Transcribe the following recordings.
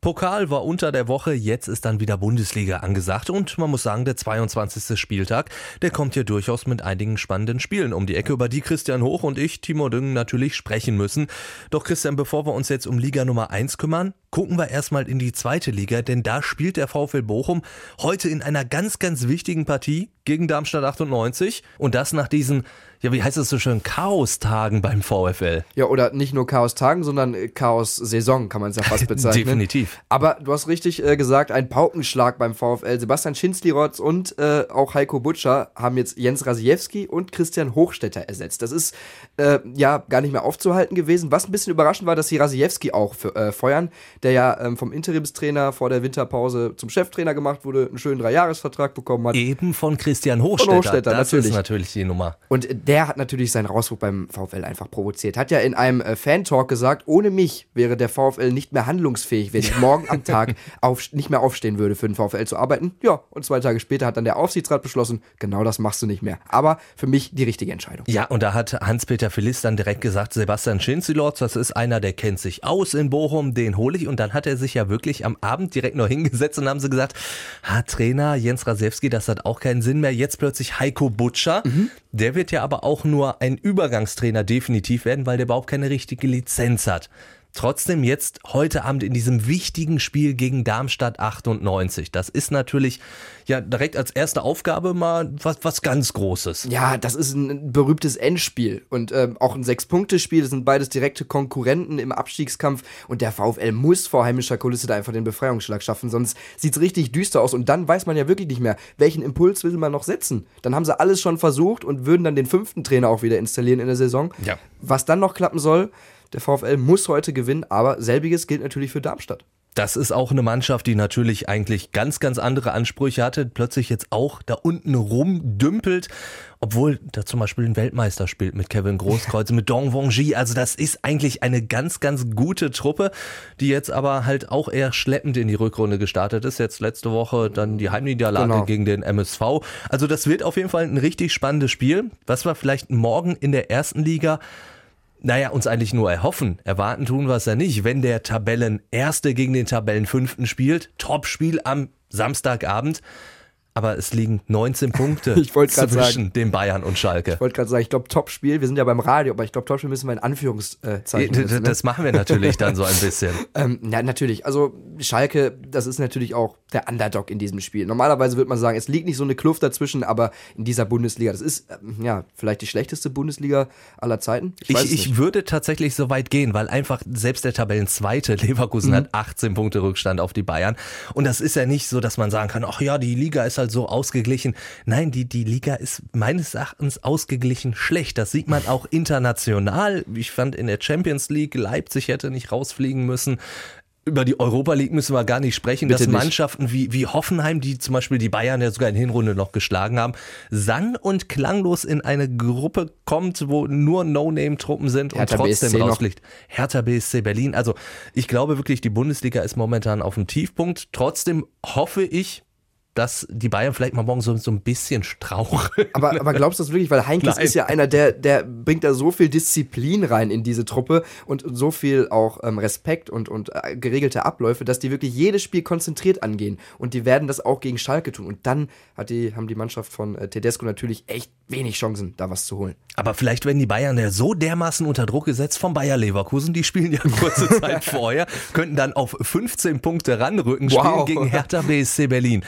Pokal war unter der Woche, jetzt ist dann wieder Bundesliga angesagt und man muss sagen, der 22. Spieltag, der kommt hier durchaus mit einigen spannenden Spielen um die Ecke, über die Christian Hoch und ich, Timo Düngen, natürlich sprechen müssen. Doch Christian, bevor wir uns jetzt um Liga Nummer 1 kümmern, gucken wir erstmal in die zweite Liga, denn da spielt der VfL Bochum heute in einer ganz, ganz wichtigen Partie gegen Darmstadt 98 und das nach diesen ja, wie heißt es so schön, Chaos-Tagen beim VfL. Ja, oder nicht nur Chaos-Tagen, sondern Chaos-Saison, kann man es ja fast bezeichnen. Definitiv. Aber du hast richtig äh, gesagt, ein Paukenschlag beim VfL. Sebastian Schinzlirotz und äh, auch Heiko Butscher haben jetzt Jens Rasiewski und Christian Hochstetter ersetzt. Das ist äh, ja gar nicht mehr aufzuhalten gewesen. Was ein bisschen überraschend war, dass sie Rasiewski auch äh, feuern, der ja ähm, vom Interimstrainer vor der Winterpause zum Cheftrainer gemacht wurde, einen schönen Dreijahresvertrag bekommen hat. Eben von Christian Hochstetter. Von Hochstetter das natürlich. ist natürlich die Nummer. Und der hat natürlich seinen Rausruf beim VfL einfach provoziert. Hat ja in einem äh, Fan-Talk gesagt, ohne mich wäre der VfL nicht mehr handlungsfähig, wenn ich morgen am Tag auf, nicht mehr aufstehen würde, für den VfL zu arbeiten. Ja, und zwei Tage später hat dann der Aufsichtsrat beschlossen, genau das machst du nicht mehr. Aber für mich die richtige Entscheidung. Ja, und da hat Hans-Peter Philiss dann direkt gesagt, Sebastian Schinzilorz, das ist einer, der kennt sich aus in Bochum, den hole ich. Und dann hat er sich ja wirklich am Abend direkt noch hingesetzt und haben sie gesagt, ha, Trainer Jens Rasewski, das hat auch keinen Sinn mehr. Jetzt plötzlich Heiko Butscher. Mhm. Der wird ja aber auch nur ein Übergangstrainer definitiv werden, weil der überhaupt keine richtige Lizenz hat. Trotzdem jetzt heute Abend in diesem wichtigen Spiel gegen Darmstadt 98. Das ist natürlich ja direkt als erste Aufgabe mal was, was ganz Großes. Ja, das ist ein berühmtes Endspiel und ähm, auch ein Sechs-Punkte-Spiel. Das sind beides direkte Konkurrenten im Abstiegskampf und der VfL muss vor heimischer Kulisse da einfach den Befreiungsschlag schaffen, sonst sieht es richtig düster aus und dann weiß man ja wirklich nicht mehr, welchen Impuls will man noch setzen. Dann haben sie alles schon versucht und würden dann den fünften Trainer auch wieder installieren in der Saison. Ja. Was dann noch klappen soll, der VfL muss heute gewinnen, aber selbiges gilt natürlich für Darmstadt. Das ist auch eine Mannschaft, die natürlich eigentlich ganz, ganz andere Ansprüche hatte, plötzlich jetzt auch da unten rumdümpelt, obwohl da zum Beispiel ein Weltmeister spielt mit Kevin Großkreuz, mit Dong Wongji. Also das ist eigentlich eine ganz, ganz gute Truppe, die jetzt aber halt auch eher schleppend in die Rückrunde gestartet ist. Jetzt letzte Woche dann die Heimniederlage genau. gegen den MSV. Also das wird auf jeden Fall ein richtig spannendes Spiel, was wir vielleicht morgen in der ersten Liga naja, uns eigentlich nur erhoffen. Erwarten tun wir es ja nicht. Wenn der Tabellenerste gegen den Tabellenfünften spielt, Topspiel am Samstagabend, aber es liegen 19 Punkte zwischen sagen, den Bayern und Schalke. Ich wollte gerade sagen, ich glaube, Topspiel, wir sind ja beim Radio, aber ich glaube, Topspiel müssen wir in Anführungszeichen setzen. Ne? Das machen wir natürlich dann so ein bisschen. ähm, ja, natürlich. Also Schalke, das ist natürlich auch der Underdog in diesem Spiel. Normalerweise würde man sagen, es liegt nicht so eine Kluft dazwischen, aber in dieser Bundesliga, das ist ähm, ja vielleicht die schlechteste Bundesliga aller Zeiten. Ich, ich, ich würde tatsächlich so weit gehen, weil einfach selbst der Tabellenzweite Leverkusen mhm. hat 18 Punkte Rückstand auf die Bayern. Und das ist ja nicht so, dass man sagen kann, ach ja, die Liga ist halt halt so ausgeglichen. Nein, die, die Liga ist meines Erachtens ausgeglichen schlecht. Das sieht man auch international. Ich fand in der Champions League, Leipzig hätte nicht rausfliegen müssen über die Europa League müssen wir gar nicht sprechen, Bitte dass Mannschaften wie, wie Hoffenheim, die zum Beispiel die Bayern ja sogar in Hinrunde noch geschlagen haben, sang- und klanglos in eine Gruppe kommt, wo nur No-Name-Truppen sind Hertha und trotzdem BSC rausfliegt. Hertha BSC Berlin. Also ich glaube wirklich, die Bundesliga ist momentan auf dem Tiefpunkt. Trotzdem hoffe ich, dass die Bayern vielleicht mal morgen so, so ein bisschen straucheln. Aber, aber glaubst du das wirklich? Weil Heinkes Nein. ist ja einer, der, der bringt da so viel Disziplin rein in diese Truppe und so viel auch ähm, Respekt und, und äh, geregelte Abläufe, dass die wirklich jedes Spiel konzentriert angehen. Und die werden das auch gegen Schalke tun. Und dann hat die, haben die Mannschaft von äh, Tedesco natürlich echt wenig Chancen, da was zu holen. Aber vielleicht werden die Bayern ja so dermaßen unter Druck gesetzt vom Bayer Leverkusen, die spielen ja kurze Zeit vorher, könnten dann auf 15 Punkte ranrücken, wow. spielen gegen Hertha BSC Berlin.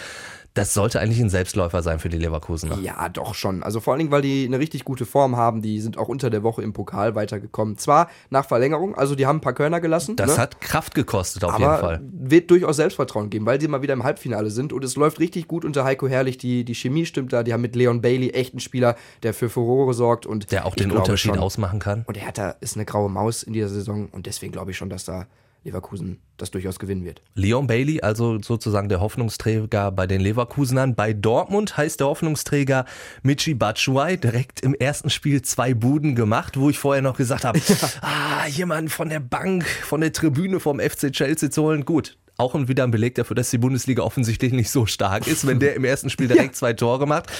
Das sollte eigentlich ein Selbstläufer sein für die Leverkusener. Ja, doch schon. Also vor allen Dingen, weil die eine richtig gute Form haben. Die sind auch unter der Woche im Pokal weitergekommen. Zwar nach Verlängerung, also die haben ein paar Körner gelassen. Das ne? hat Kraft gekostet auf aber jeden Fall. wird durchaus Selbstvertrauen geben, weil sie mal wieder im Halbfinale sind. Und es läuft richtig gut unter Heiko Herrlich. Die, die Chemie stimmt da. Die haben mit Leon Bailey echt einen Spieler, der für Furore sorgt. und Der auch den Unterschied schon, ausmachen kann. Und der Hertha ist eine graue Maus in dieser Saison. Und deswegen glaube ich schon, dass da Leverkusen das durchaus gewinnen wird. Leon Bailey, also sozusagen der Hoffnungsträger bei den Leverkusenern. Bei Dortmund heißt der Hoffnungsträger Michi Batshuayi direkt im ersten Spiel zwei Buden gemacht, wo ich vorher noch gesagt habe, ja. ah, jemand von der Bank, von der Tribüne vom FC Chelsea zu holen. Gut, auch wieder ein Beleg dafür, dass die Bundesliga offensichtlich nicht so stark ist, wenn der im ersten Spiel direkt ja. zwei Tore macht.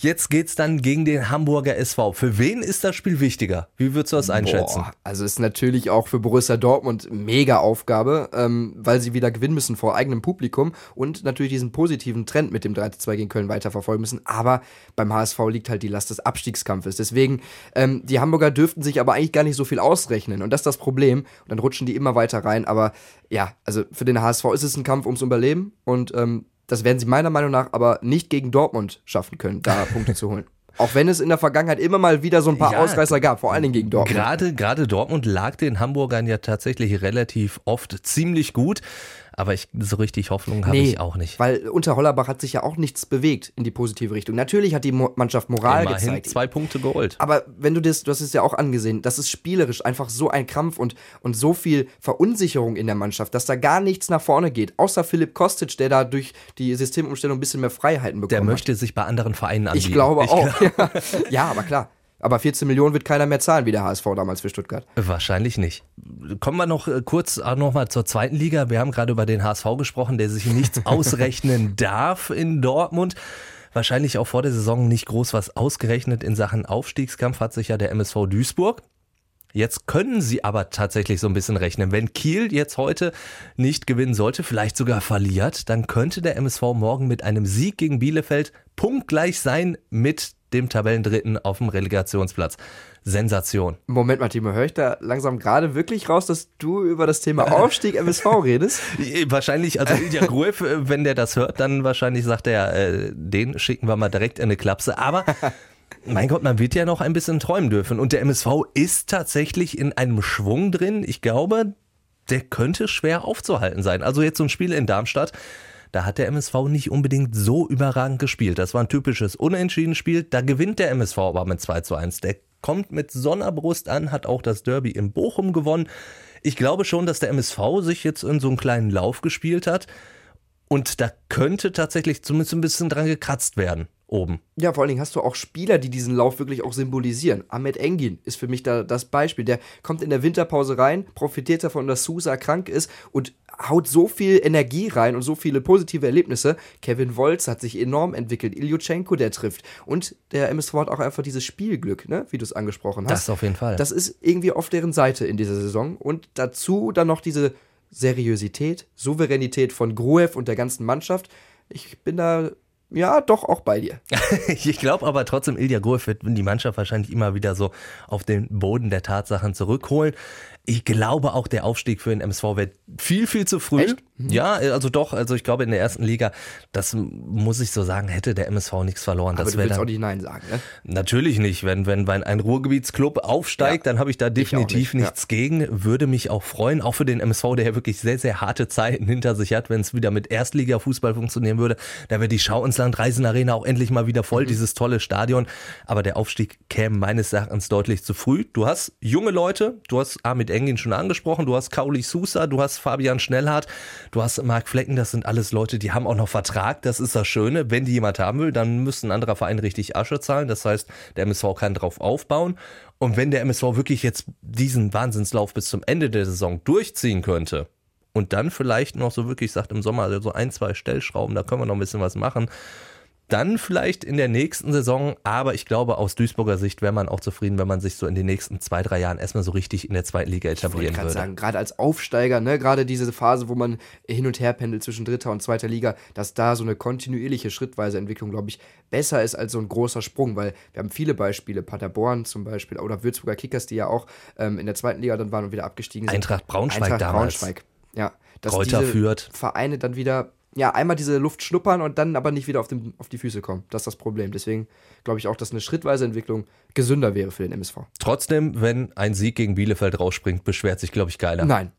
Jetzt geht's dann gegen den Hamburger SV. Für wen ist das Spiel wichtiger? Wie würdest du das einschätzen? Boah, also ist natürlich auch für Borussia Dortmund mega Aufgabe, ähm, weil sie wieder gewinnen müssen vor eigenem Publikum und natürlich diesen positiven Trend mit dem 3-2 gegen Köln weiterverfolgen müssen. Aber beim HSV liegt halt die Last des Abstiegskampfes. Deswegen, ähm, die Hamburger dürften sich aber eigentlich gar nicht so viel ausrechnen. Und das ist das Problem. Und dann rutschen die immer weiter rein. Aber ja, also für den HSV ist es ein Kampf ums Überleben. Und ähm, das werden sie meiner Meinung nach aber nicht gegen Dortmund schaffen können, da Punkte zu holen. Auch wenn es in der Vergangenheit immer mal wieder so ein paar ja, Ausreißer gab, vor allen Dingen gegen Dortmund. Gerade, gerade Dortmund lag den Hamburgern ja tatsächlich relativ oft ziemlich gut. Aber ich, so richtig Hoffnung habe nee, ich auch nicht. Weil unter Hollerbach hat sich ja auch nichts bewegt in die positive Richtung. Natürlich hat die Mo Mannschaft Moral Immerhin gezeigt. zwei Punkte geholt. Aber wenn du das, du hast es ja auch angesehen, das ist spielerisch einfach so ein Krampf und, und so viel Verunsicherung in der Mannschaft, dass da gar nichts nach vorne geht. Außer Philipp Kostic, der da durch die Systemumstellung ein bisschen mehr Freiheiten bekommt. Der möchte hat. sich bei anderen Vereinen anbieten. Ich glaube ich auch. Glaub. ja, aber klar. Aber 14 Millionen wird keiner mehr zahlen, wie der HSV damals für Stuttgart. Wahrscheinlich nicht. Kommen wir noch äh, kurz noch mal zur zweiten Liga. Wir haben gerade über den HSV gesprochen, der sich nichts ausrechnen darf in Dortmund. Wahrscheinlich auch vor der Saison nicht groß was ausgerechnet in Sachen Aufstiegskampf hat sich ja der MSV Duisburg. Jetzt können sie aber tatsächlich so ein bisschen rechnen. Wenn Kiel jetzt heute nicht gewinnen sollte, vielleicht sogar verliert, dann könnte der MSV morgen mit einem Sieg gegen Bielefeld punktgleich sein mit dem Tabellendritten auf dem Relegationsplatz. Sensation. Moment mal, Timo, höre ich da langsam gerade wirklich raus, dass du über das Thema Aufstieg MSV redest? wahrscheinlich, also Ilja Gruev, äh, wenn der das hört, dann wahrscheinlich sagt er, äh, den schicken wir mal direkt in eine Klapse. Aber mein Gott, man wird ja noch ein bisschen träumen dürfen. Und der MSV ist tatsächlich in einem Schwung drin. Ich glaube, der könnte schwer aufzuhalten sein. Also jetzt so ein Spiel in Darmstadt da hat der MSV nicht unbedingt so überragend gespielt. Das war ein typisches Unentschieden-Spiel. Da gewinnt der MSV aber mit 2 zu 1. Der kommt mit Sonnerbrust an, hat auch das Derby in Bochum gewonnen. Ich glaube schon, dass der MSV sich jetzt in so einen kleinen Lauf gespielt hat. Und da könnte tatsächlich zumindest ein bisschen dran gekratzt werden oben. Ja, vor allen Dingen hast du auch Spieler, die diesen Lauf wirklich auch symbolisieren. Ahmed Engin ist für mich da das Beispiel. Der kommt in der Winterpause rein, profitiert davon, dass Sousa krank ist und haut so viel Energie rein und so viele positive Erlebnisse. Kevin Wolz hat sich enorm entwickelt. Ilyuchenko, der trifft. Und der MSV hat auch einfach dieses Spielglück, ne? wie du es angesprochen hast. Das auf jeden Fall. Das ist irgendwie auf deren Seite in dieser Saison. Und dazu dann noch diese Seriosität, Souveränität von Gruev und der ganzen Mannschaft. Ich bin da ja, doch auch bei dir. ich glaube aber trotzdem, Ilja Gruev wird die Mannschaft wahrscheinlich immer wieder so auf den Boden der Tatsachen zurückholen. Ich glaube auch, der Aufstieg für den MSV wird viel, viel zu früh. Echt? Mhm. Ja, also doch, also ich glaube in der ersten Liga, das muss ich so sagen, hätte der MSV nichts verloren. Aber das du willst dann, auch nicht Nein sagen, ne? Natürlich nicht. Wenn, wenn, wenn ein Ruhrgebietsclub aufsteigt, ja, dann habe ich da definitiv nicht, nichts ja. gegen. Würde mich auch freuen, auch für den MSV, der ja wirklich sehr, sehr harte Zeiten hinter sich hat, wenn es wieder mit Erstliga-Fußball funktionieren würde. Da wäre die Schau ins Land Reisenarena auch endlich mal wieder voll, mhm. dieses tolle Stadion. Aber der Aufstieg käme meines Erachtens deutlich zu früh. Du hast junge Leute, du hast Amit Engin schon angesprochen, du hast Kauli Sousa, du hast Fabian Schnellhardt, du hast Marc Flecken, das sind alles Leute, die haben auch noch Vertrag, das ist das Schöne. Wenn die jemand haben will, dann müsste ein anderer Verein richtig Asche zahlen, das heißt, der MSV kann drauf aufbauen. Und wenn der MSV wirklich jetzt diesen Wahnsinnslauf bis zum Ende der Saison durchziehen könnte, und dann vielleicht noch so wirklich sagt im Sommer, also so ein, zwei Stellschrauben, da können wir noch ein bisschen was machen, dann vielleicht in der nächsten Saison, aber ich glaube, aus Duisburger Sicht wäre man auch zufrieden, wenn man sich so in den nächsten zwei, drei Jahren erstmal so richtig in der zweiten Liga etablieren ich würde. sagen, gerade als Aufsteiger, ne, gerade diese Phase, wo man hin und her pendelt zwischen dritter und zweiter Liga, dass da so eine kontinuierliche, schrittweise Entwicklung, glaube ich, besser ist als so ein großer Sprung, weil wir haben viele Beispiele, Paderborn zum Beispiel oder Würzburger Kickers, die ja auch ähm, in der zweiten Liga dann waren und wieder abgestiegen sind. Eintracht Braunschweig Eintracht damals. Braunschweig, ja. Dass Kräuter diese führt. Vereine dann wieder ja, einmal diese Luft schnuppern und dann aber nicht wieder auf, den, auf die Füße kommen. Das ist das Problem. Deswegen glaube ich auch, dass eine schrittweise Entwicklung gesünder wäre für den MSV. Trotzdem, wenn ein Sieg gegen Bielefeld rausspringt, beschwert sich, glaube ich, keiner. Nein,